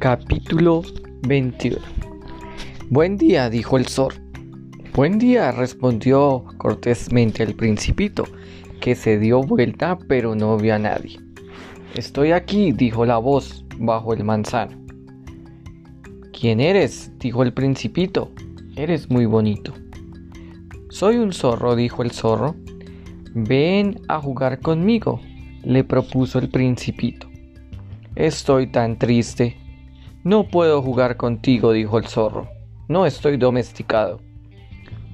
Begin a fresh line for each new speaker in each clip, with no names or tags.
Capítulo 21 Buen día, dijo el zorro. Buen día, respondió cortésmente el principito, que se dio vuelta pero no vio a nadie. Estoy aquí, dijo la voz bajo el manzano. ¿Quién eres? dijo el principito. Eres muy bonito. Soy un zorro, dijo el zorro. Ven a jugar conmigo, le propuso el principito. Estoy tan triste, no puedo jugar contigo, dijo el zorro. No estoy domesticado.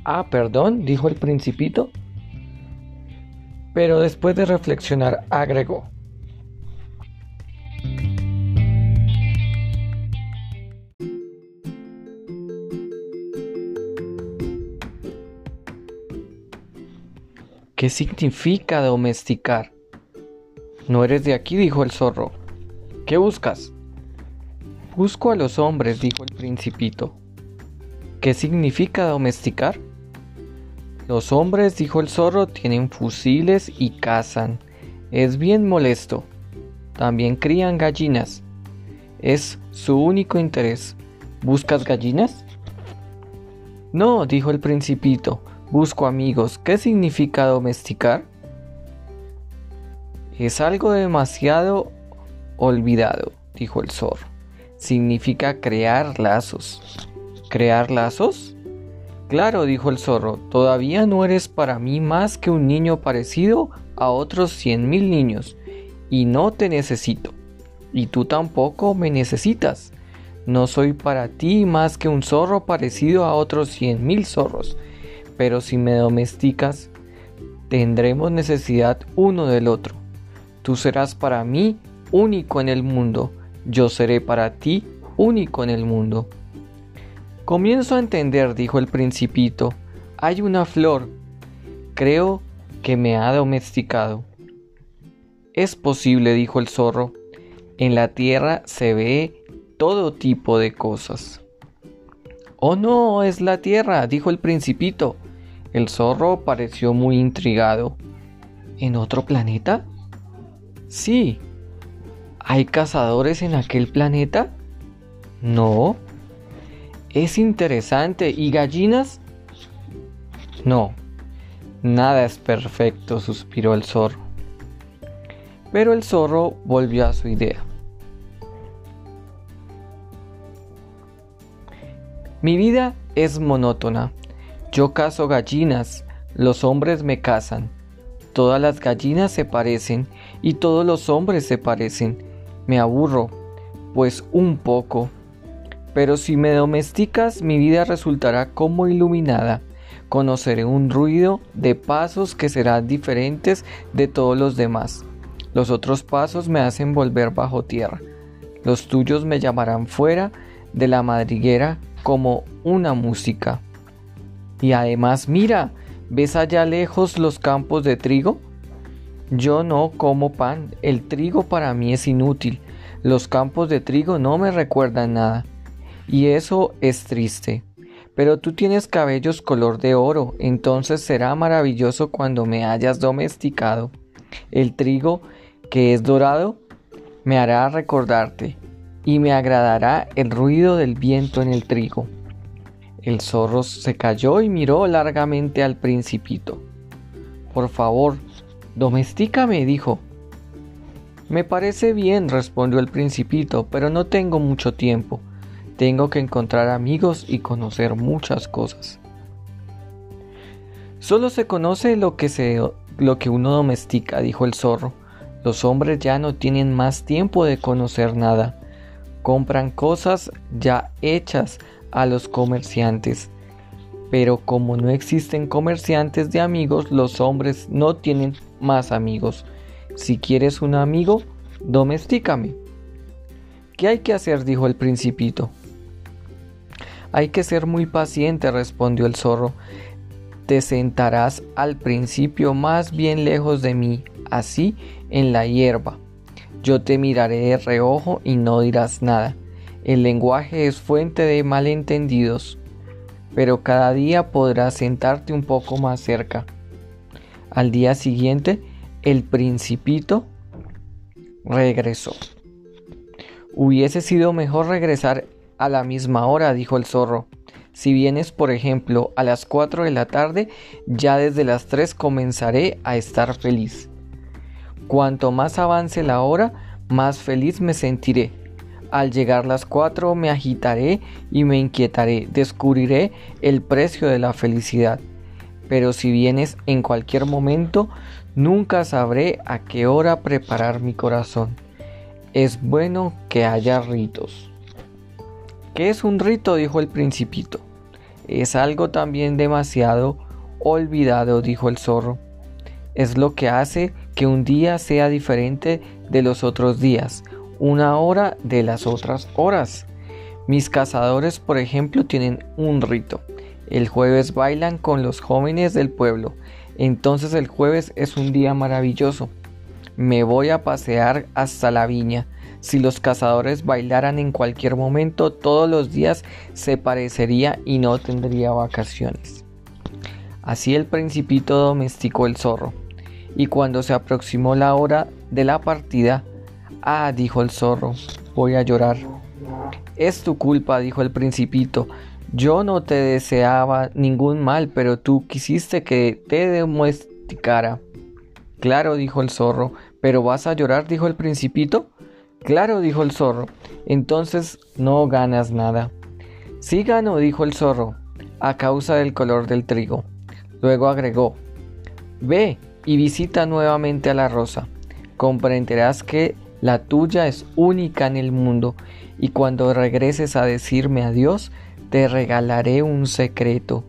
Ah, perdón, dijo el principito. Pero después de reflexionar, agregó. ¿Qué significa domesticar? No eres de aquí, dijo el zorro. ¿Qué buscas? Busco a los hombres, dijo el principito. ¿Qué significa domesticar? Los hombres, dijo el zorro, tienen fusiles y cazan. Es bien molesto. También crían gallinas. Es su único interés. ¿Buscas gallinas? No, dijo el principito. Busco amigos. ¿Qué significa domesticar? Es algo demasiado olvidado, dijo el zorro significa crear lazos. ¿Crear lazos? Claro, dijo el zorro, todavía no eres para mí más que un niño parecido a otros cien mil niños, y no te necesito, y tú tampoco me necesitas. No soy para ti más que un zorro parecido a otros cien mil zorros, pero si me domesticas, tendremos necesidad uno del otro. Tú serás para mí único en el mundo, yo seré para ti único en el mundo. Comienzo a entender, dijo el principito, hay una flor, creo que me ha domesticado. Es posible, dijo el zorro, en la tierra se ve todo tipo de cosas. Oh no, es la tierra, dijo el principito. El zorro pareció muy intrigado. ¿En otro planeta? Sí, ¿Hay cazadores en aquel planeta? No. Es interesante. ¿Y gallinas? No. Nada es perfecto, suspiró el zorro. Pero el zorro volvió a su idea. Mi vida es monótona. Yo cazo gallinas, los hombres me cazan. Todas las gallinas se parecen y todos los hombres se parecen me aburro, pues un poco. Pero si me domesticas, mi vida resultará como iluminada. Conoceré un ruido de pasos que serán diferentes de todos los demás. Los otros pasos me hacen volver bajo tierra. Los tuyos me llamarán fuera de la madriguera como una música. Y además, mira, ¿ves allá lejos los campos de trigo? Yo no como pan, el trigo para mí es inútil, los campos de trigo no me recuerdan nada, y eso es triste. Pero tú tienes cabellos color de oro, entonces será maravilloso cuando me hayas domesticado. El trigo, que es dorado, me hará recordarte, y me agradará el ruido del viento en el trigo. El zorro se cayó y miró largamente al principito. Por favor, Domestícame, dijo. Me parece bien, respondió el principito, pero no tengo mucho tiempo. Tengo que encontrar amigos y conocer muchas cosas. Solo se conoce lo que, se, lo que uno domestica, dijo el zorro. Los hombres ya no tienen más tiempo de conocer nada. Compran cosas ya hechas a los comerciantes. Pero como no existen comerciantes de amigos, los hombres no tienen más amigos. Si quieres un amigo, domestícame. ¿Qué hay que hacer? dijo el principito. Hay que ser muy paciente, respondió el zorro. Te sentarás al principio más bien lejos de mí, así en la hierba. Yo te miraré de reojo y no dirás nada. El lenguaje es fuente de malentendidos pero cada día podrás sentarte un poco más cerca. Al día siguiente, el principito regresó. Hubiese sido mejor regresar a la misma hora, dijo el zorro. Si vienes, por ejemplo, a las 4 de la tarde, ya desde las 3 comenzaré a estar feliz. Cuanto más avance la hora, más feliz me sentiré. Al llegar las 4 me agitaré y me inquietaré, descubriré el precio de la felicidad. Pero si vienes en cualquier momento, nunca sabré a qué hora preparar mi corazón. Es bueno que haya ritos. ¿Qué es un rito? dijo el principito. Es algo también demasiado olvidado, dijo el zorro. Es lo que hace que un día sea diferente de los otros días, una hora de las otras horas. Mis cazadores, por ejemplo, tienen un rito. El jueves bailan con los jóvenes del pueblo. Entonces el jueves es un día maravilloso. Me voy a pasear hasta la viña. Si los cazadores bailaran en cualquier momento, todos los días se parecería y no tendría vacaciones. Así el principito domesticó el zorro, y cuando se aproximó la hora de la partida, ah, dijo el zorro, voy a llorar. Es tu culpa, dijo el principito, yo no te deseaba ningún mal, pero tú quisiste que te domesticara. Claro, dijo el zorro, pero vas a llorar, dijo el principito. Claro, dijo el zorro, entonces no ganas nada. Sí gano, dijo el zorro, a causa del color del trigo. Luego agregó, ve y visita nuevamente a la rosa. Comprenderás que la tuya es única en el mundo y cuando regreses a decirme adiós, te regalaré un secreto.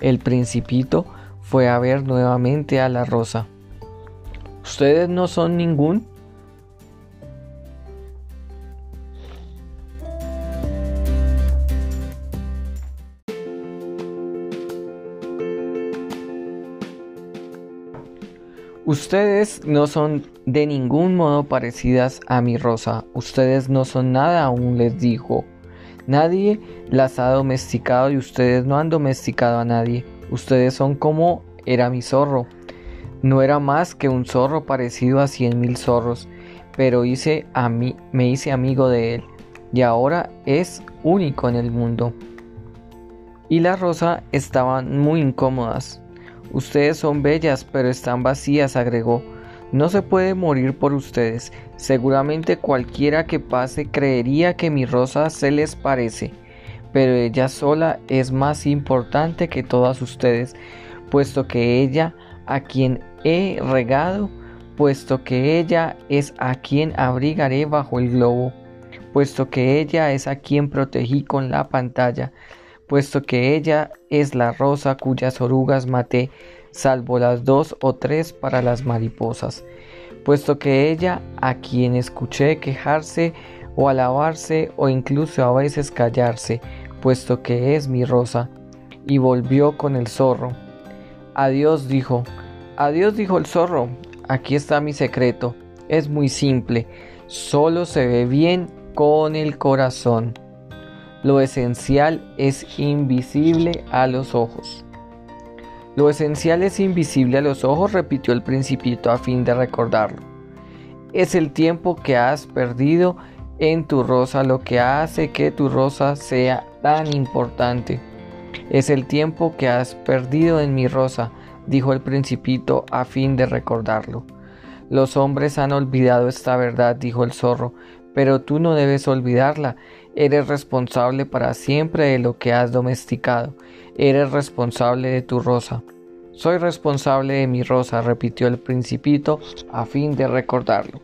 El principito fue a ver nuevamente a la rosa. ¿Ustedes no son ningún? Ustedes no son de ningún modo parecidas a mi rosa. Ustedes no son nada aún, les dijo. Nadie las ha domesticado y ustedes no han domesticado a nadie. Ustedes son como era mi zorro. No era más que un zorro parecido a cien mil zorros, pero hice a mí, me hice amigo de él y ahora es único en el mundo. Y la rosa estaban muy incómodas. Ustedes son bellas, pero están vacías, agregó. No se puede morir por ustedes. Seguramente cualquiera que pase creería que mi rosa se les parece, pero ella sola es más importante que todas ustedes, puesto que ella a quien he regado, puesto que ella es a quien abrigaré bajo el globo, puesto que ella es a quien protegí con la pantalla, puesto que ella es la rosa cuyas orugas maté, salvo las dos o tres para las mariposas, puesto que ella, a quien escuché quejarse o alabarse o incluso a veces callarse, puesto que es mi rosa, y volvió con el zorro. Adiós dijo, adiós dijo el zorro, aquí está mi secreto, es muy simple, solo se ve bien con el corazón. Lo esencial es invisible a los ojos. Lo esencial es invisible a los ojos, repitió el principito a fin de recordarlo. Es el tiempo que has perdido en tu rosa lo que hace que tu rosa sea tan importante. Es el tiempo que has perdido en mi rosa, dijo el principito a fin de recordarlo. Los hombres han olvidado esta verdad, dijo el zorro, pero tú no debes olvidarla. Eres responsable para siempre de lo que has domesticado. Eres responsable de tu rosa. Soy responsable de mi rosa, repitió el principito a fin de recordarlo.